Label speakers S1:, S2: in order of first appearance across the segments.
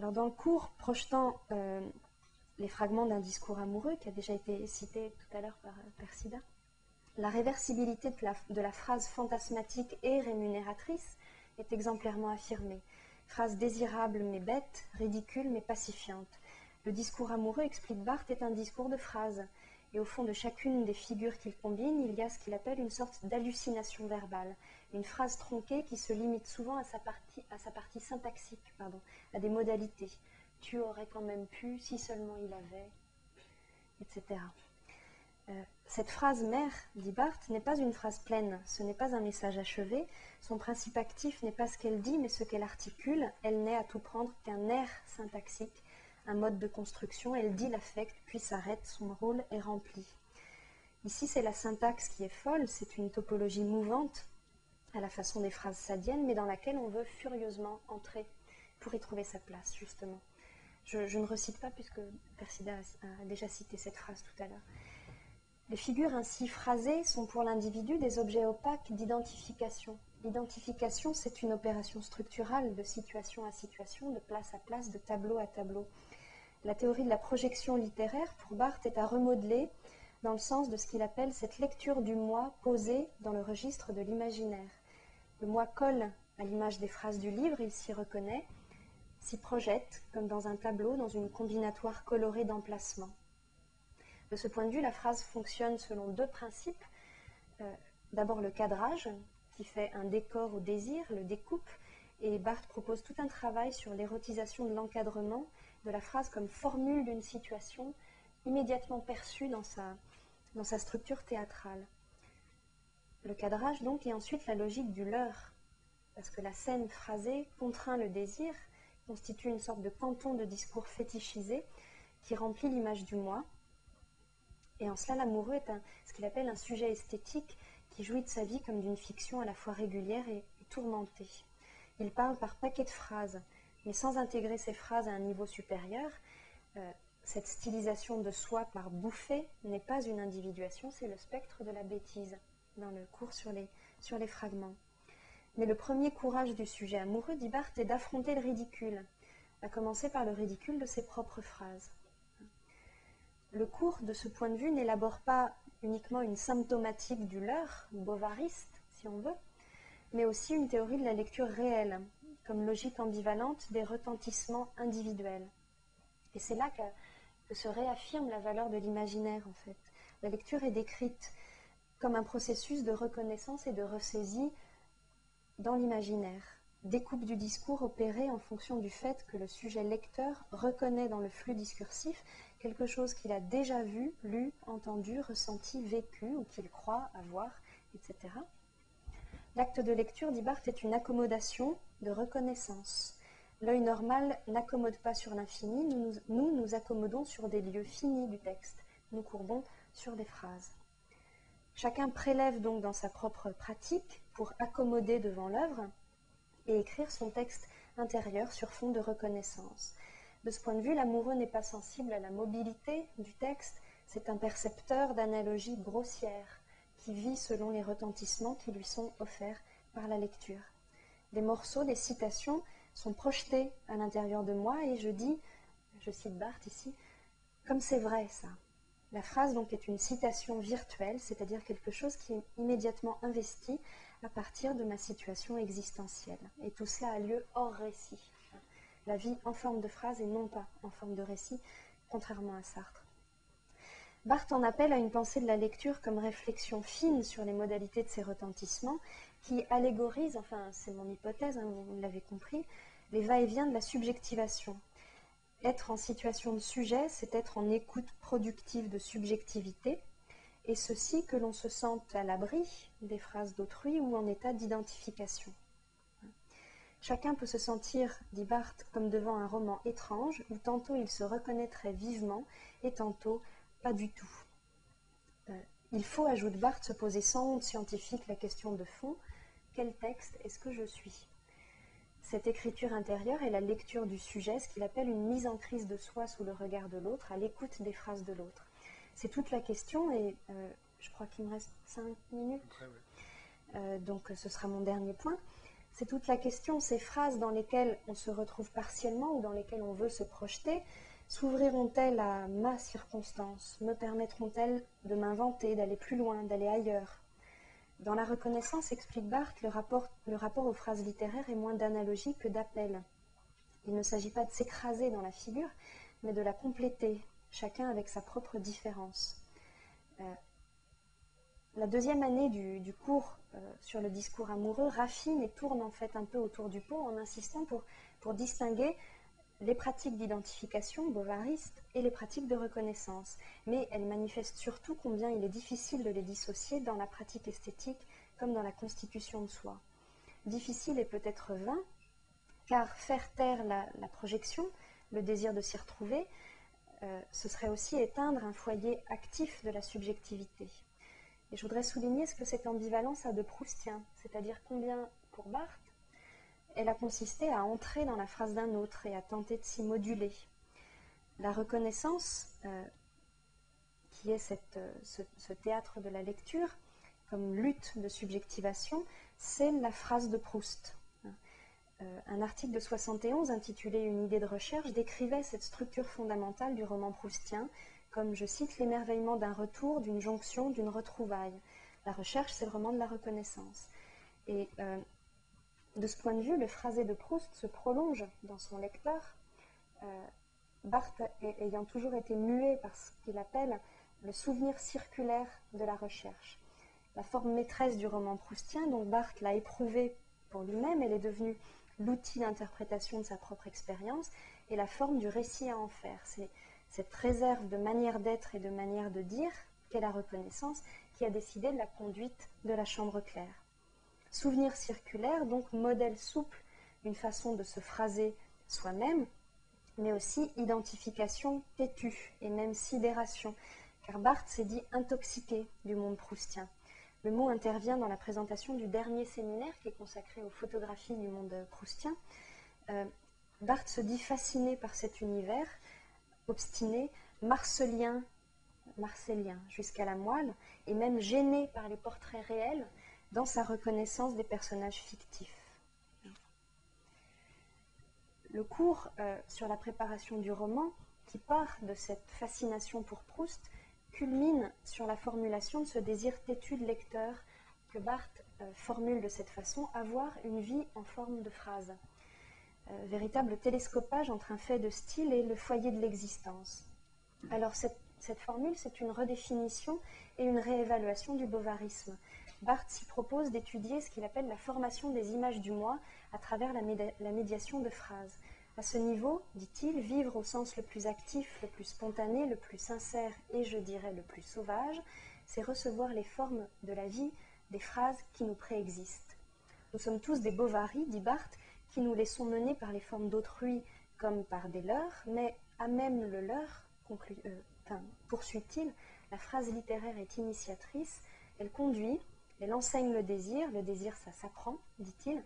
S1: Alors dans le cours projetant euh, les fragments d'un discours amoureux qui a déjà été cité tout à l'heure par euh, Persida, la réversibilité de la, phrase fantasmatique et rémunératrice est exemplairement affirmée. Phrase désirable mais bête, ridicule mais pacifiante. Le discours amoureux, explique Barthes, est un discours de phrases. Et au fond de chacune des figures qu'il combine, il y a ce qu'il appelle une sorte d'hallucination verbale, une phrase tronquée qui se limite souvent à sa partie, syntaxique, à des modalités. Tu aurais quand même pu, si seulement il avait, etc. Euh, cette phrase mère, dit Barthes, n'est pas une phrase pleine, ce n'est pas un message achevé, son principe actif n'est pas ce qu'elle dit, mais ce qu'elle articule, elle n'est à tout prendre qu'un air syntaxique un mode de construction, elle dit l'affect, puis s'arrête, son rôle est rempli. Ici, c'est la syntaxe qui est folle, c'est une topologie mouvante, à la façon des phrases sadiennes, mais dans laquelle on veut furieusement entrer pour y trouver sa place, justement. Je, ne recite pas puisque Persida a, déjà cité cette phrase tout à l'heure. Les figures ainsi phrasées sont pour l'individu des objets opaques d'identification. L'identification, c'est une opération structurale de situation à situation, de place à place, de tableau à tableau. La théorie de la projection littéraire, pour Barthes, est à remodeler dans le sens de ce qu'il appelle cette lecture du moi posée dans le registre de l'imaginaire. Le moi colle à l'image des phrases du livre, il s'y reconnaît, s'y projette, comme dans un tableau, dans une combinatoire colorée d'emplacement. De ce point de vue, la phrase fonctionne selon deux principes. Euh, d'abord le cadrage, qui fait un décor au désir, le découpe, et Barthes propose tout un travail sur l'érotisation de l'encadrement de la phrase comme formule d'une situation immédiatement perçue dans sa structure théâtrale. Le cadrage donc et ensuite la logique du leurre, parce que la scène phrasée contraint le désir, constitue une sorte de canton de discours fétichisé qui remplit l'image du moi. Et en cela, l'amoureux est ce qu'il appelle un sujet esthétique qui jouit de sa vie comme d'une fiction à la fois régulière et, tourmentée. Il parle par paquets de phrases, mais sans intégrer ces phrases à un niveau supérieur, euh, cette stylisation de soi par bouffée n'est pas une individuation, c'est le spectre de la bêtise dans le cours sur les, sur les fragments. Mais le premier courage du sujet amoureux, dit Barthes, est d'affronter le ridicule, à commencer par le ridicule de ses propres phrases. Le cours, de ce point de vue, n'élabore pas uniquement une symptomatique du leurre, bovariste, si on veut, mais aussi une théorie de la lecture réelle, comme logique ambivalente des retentissements individuels. Et c'est là que, se réaffirme la valeur de l'imaginaire, en fait. La lecture est décrite comme un processus de reconnaissance et de ressaisie dans l'imaginaire. Découpe du discours opéré en fonction du fait que le sujet lecteur reconnaît dans le flux discursif quelque chose qu'il a déjà vu, lu, entendu, ressenti, vécu ou qu'il croit avoir, etc. L'acte de lecture, dit Barthes, est une accommodation de reconnaissance. L'œil normal n'accommode pas sur l'infini, nous, nous nous accommodons sur des lieux finis du texte, nous courbons sur des phrases. Chacun prélève donc dans sa propre pratique pour accommoder devant l'œuvre et écrire son texte intérieur sur fond de reconnaissance. De ce point de vue, l'amoureux n'est pas sensible à la mobilité du texte, c'est un percepteur d'analogies grossières qui vit selon les retentissements qui lui sont offerts par la lecture. Des morceaux, des citations sont projetés à l'intérieur de moi et je dis, je cite Barthes ici, comme c'est vrai ça. La phrase donc est une citation virtuelle, c'est-à-dire quelque chose qui est immédiatement investi à partir de ma situation existentielle. Et tout cela a lieu hors récit. La vie en forme de phrase et non pas en forme de récit, contrairement à Sartre. Barthes en appelle à une pensée de la lecture comme réflexion fine sur les modalités de ces retentissements, qui allégorise, enfin c'est mon hypothèse, hein, vous l'avez compris, les va-et-vient de la subjectivation. Être en situation de sujet, c'est être en écoute productive de subjectivité, et ceci que l'on se sente à l'abri des phrases d'autrui ou en état d'identification. Chacun peut se sentir, dit Barthes, comme devant un roman étrange, où tantôt il se reconnaîtrait vivement, et tantôt pas du tout. Euh, il faut, ajoute Barthes, se poser sans honte scientifique la question de fond quel texte est-ce que je suis? Cette écriture intérieure est la lecture du sujet, ce qu'il appelle une mise en crise de soi sous le regard de l'autre, à l'écoute des phrases de l'autre. C'est toute la question, et euh, je crois qu'il me reste cinq minutes, euh, donc ce sera mon dernier point. C'est toute la question, ces phrases dans lesquelles on se retrouve partiellement ou dans lesquelles on veut se projeter, s'ouvriront-elles à ma circonstance? Me permettront-elles de m'inventer, d'aller plus loin, d'aller ailleurs? Dans la reconnaissance, explique Barthes, le rapport, aux phrases littéraires est moins d'analogie que d'appel. Il ne s'agit pas de s'écraser dans la figure, mais de la compléter, chacun avec sa propre différence. Euh, la deuxième année du, cours euh, sur le discours amoureux raffine et tourne en fait un peu autour du pot en insistant pour distinguer les pratiques d'identification bovariste et les pratiques de reconnaissance. Mais elle manifeste surtout combien il est difficile de les dissocier dans la pratique esthétique comme dans la constitution de soi. Difficile et peut-être vain, car faire taire la, projection, le désir de s'y retrouver, euh, ce serait aussi éteindre un foyer actif de la subjectivité. Et je voudrais souligner ce que cette ambivalence a de proustien, c'est-à-dire combien, pour Barthes, elle a consisté à entrer dans la phrase d'un autre et à tenter de s'y moduler. La reconnaissance, euh, qui est euh, ce, théâtre de la lecture, comme lutte de subjectivation, c'est la phrase de Proust. Euh, un article de 71 intitulé Une idée de recherche décrivait cette structure fondamentale du roman proustien comme, je cite, l'émerveillement d'un retour, d'une jonction, d'une retrouvaille. La recherche, c'est le roman de la reconnaissance. Et de ce point de vue, le phrasé de Proust se prolonge dans son lecteur, euh, Barthes ayant toujours été muet par ce qu'il appelle le souvenir circulaire de la recherche. La forme maîtresse du roman proustien, dont Barthes l'a éprouvé pour lui-même, elle est devenue l'outil d'interprétation de sa propre expérience et la forme du récit à en faire. C'est cette réserve de manière d'être et de manière de dire, qu'est la reconnaissance, qui a décidé de la conduite de la chambre claire. Souvenir circulaire, donc modèle souple, une façon de se phraser soi-même, mais aussi identification têtue et même sidération, car Barthes s'est dit intoxiqué du monde proustien. Le mot intervient dans la présentation du dernier séminaire qui est consacré aux photographies du monde proustien. Euh, Barthes se dit fasciné par cet univers, obstiné, marcelien, marcellien jusqu'à la moelle, et même gêné par les portraits réels dans sa reconnaissance des personnages fictifs. Le cours euh, sur la préparation du roman, qui part de cette fascination pour Proust, culmine sur la formulation de ce désir têtu de lecteur que Barthes euh, formule de cette façon, avoir une vie en forme de phrase. Euh, véritable télescopage entre un fait de style et le foyer de l'existence. Alors cette, formule, c'est une redéfinition et une réévaluation du bovarisme. Barthes s'y propose d'étudier ce qu'il appelle la formation des images du moi à travers la, médiation de phrases. À ce niveau, dit-il, vivre au sens le plus actif, le plus spontané, le plus sincère et je dirais le plus sauvage, c'est recevoir les formes de la vie des phrases qui nous préexistent. Nous sommes tous des bovaris, dit Barthes, qui nous laissons mener par les formes d'autrui comme par des leurs, mais à même le leur, euh, poursuit-il, la phrase littéraire est initiatrice, elle conduit, elle enseigne le désir, le désir ça s'apprend, dit-il,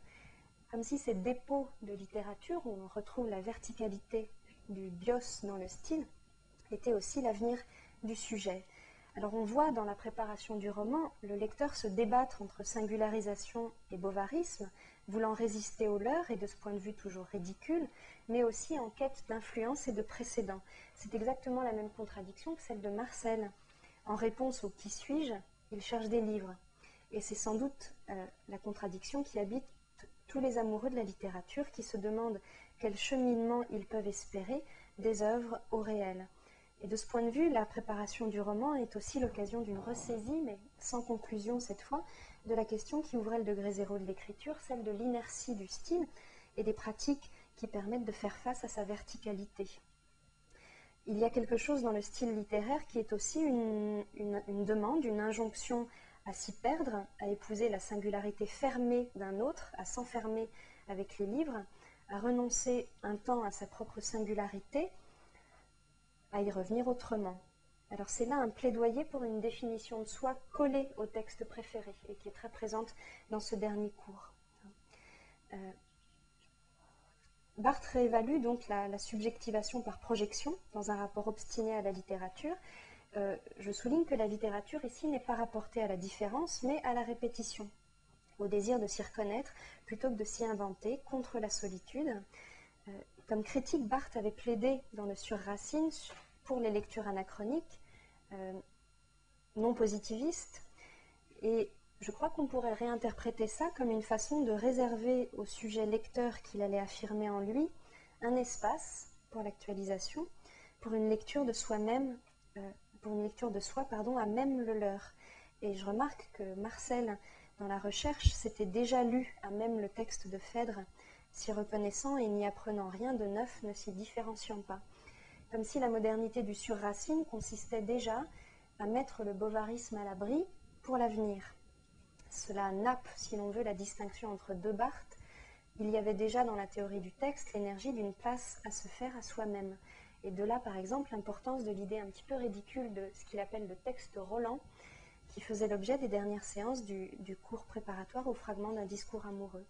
S1: comme si ces dépôts de littérature où on retrouve la verticalité du bios dans le style étaient aussi l'avenir du sujet. Alors on voit dans la préparation du roman le lecteur se débattre entre singularisation et bovarisme, voulant résister aux leurs et de ce point de vue toujours ridicule, mais aussi en quête d'influence et de précédent. C'est exactement la même contradiction que celle de Marcel. En réponse au qui suis-je, il cherche des livres. Et c'est sans doute euh, la contradiction qui habite tous les amoureux de la littérature qui se demandent quel cheminement ils peuvent espérer des œuvres au réel. Et de ce point de vue, la préparation du roman est aussi l'occasion d'une ressaisie, mais sans conclusion cette fois, de la question qui ouvrait le degré zéro de l'écriture, celle de l'inertie du style et des pratiques qui permettent de faire face à sa verticalité. Il y a quelque chose dans le style littéraire qui est aussi une, demande, une injonction à s'y perdre, à épouser la singularité fermée d'un autre, à s'enfermer avec les livres, à renoncer un temps à sa propre singularité, à y revenir autrement. Alors c'est là un plaidoyer pour une définition de soi collée au texte préféré et qui est très présente dans ce dernier cours. Euh, Barthes réévalue donc la, subjectivation par projection dans un rapport obstiné à la littérature. Euh, je souligne que la littérature ici n'est pas rapportée à la différence mais à la répétition. au désir de s'y reconnaître plutôt que de s'y inventer contre la solitude. Euh, comme critique, Barthes avait plaidé dans le Sur Racine pour les lectures anachroniques, euh, non positivistes, et je crois qu'on pourrait réinterpréter ça comme une façon de réserver au sujet lecteur qu'il allait affirmer en lui un espace pour l'actualisation, pour une lecture de soi-même, pour une lecture de soi, pardon, à même le leur. Et je remarque que Marcel, dans la recherche, s'était déjà lu à même le texte de Phèdre, s'y reconnaissant et n'y apprenant rien de neuf, ne s'y différenciant pas. Comme si la modernité du sur-racine consistait déjà à mettre le bovarisme à l'abri pour l'avenir. Cela nappe, si l'on veut, la distinction entre deux Barthes. Il y avait déjà dans la théorie du texte l'énergie d'une place à se faire à soi-même. Et de là, par exemple, l'importance de l'idée un petit peu ridicule de ce qu'il appelle le texte Roland, qui faisait l'objet des dernières séances du, cours préparatoire au fragment d'un discours amoureux.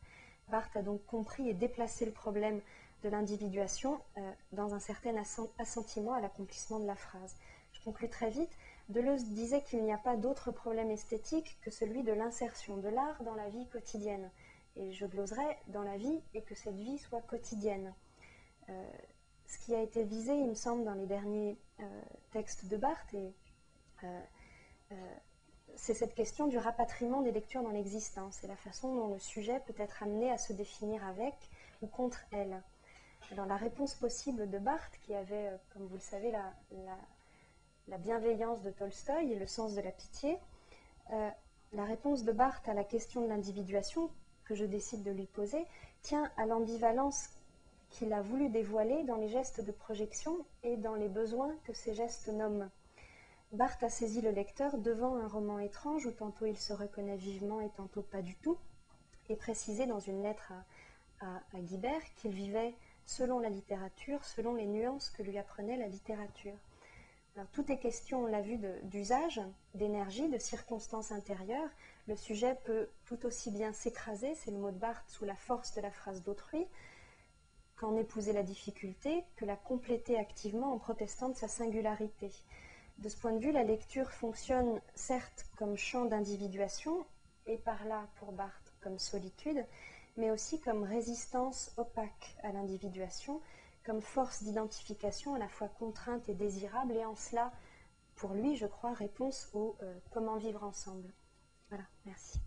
S1: Barthes a donc compris et déplacé le problème de l'individuation euh, dans un certain assentiment à l'accomplissement de la phrase. Je conclus très vite. Deleuze disait qu'il n'y a pas d'autre problème esthétique que celui de l'insertion de l'art dans la vie quotidienne. Et je gloserais dans la vie et que cette vie soit quotidienne. Euh, ce qui a été visé, il me semble, dans les derniers euh, textes de Barthes, et c'est cette question du rapatriement des lectures dans l'existence et la façon dont le sujet peut être amené à se définir avec ou contre elle. Alors la réponse possible de Barthes, qui avait, euh, comme vous le savez, la, bienveillance de Tolstoï et le sens de la pitié, euh, la réponse de Barthes à la question de l'individuation que je décide de lui poser tient à l'ambivalence qu'il a voulu dévoiler dans les gestes de projection et dans les besoins que ces gestes nomment. Barthes a saisi le lecteur devant un roman étrange où tantôt il se reconnaît vivement et tantôt pas du tout, et précisé dans une lettre à, Guibert qu'il vivait selon la littérature, selon les nuances que lui apprenait la littérature. Tout est question, on l'a vu, d'usage, d'énergie, de circonstances intérieures. Le sujet peut tout aussi bien s'écraser, c'est le mot de Barthes, sous la force de la phrase d'autrui, épouser la difficulté, que la compléter activement en protestant de sa singularité. De ce point de vue, la lecture fonctionne certes comme champ d'individuation, et par là, pour Barthes, comme solitude, mais aussi comme résistance opaque à l'individuation, comme force d'identification à la fois contrainte et désirable, et en cela, pour lui, je crois, réponse au euh, comment vivre ensemble. Voilà, merci.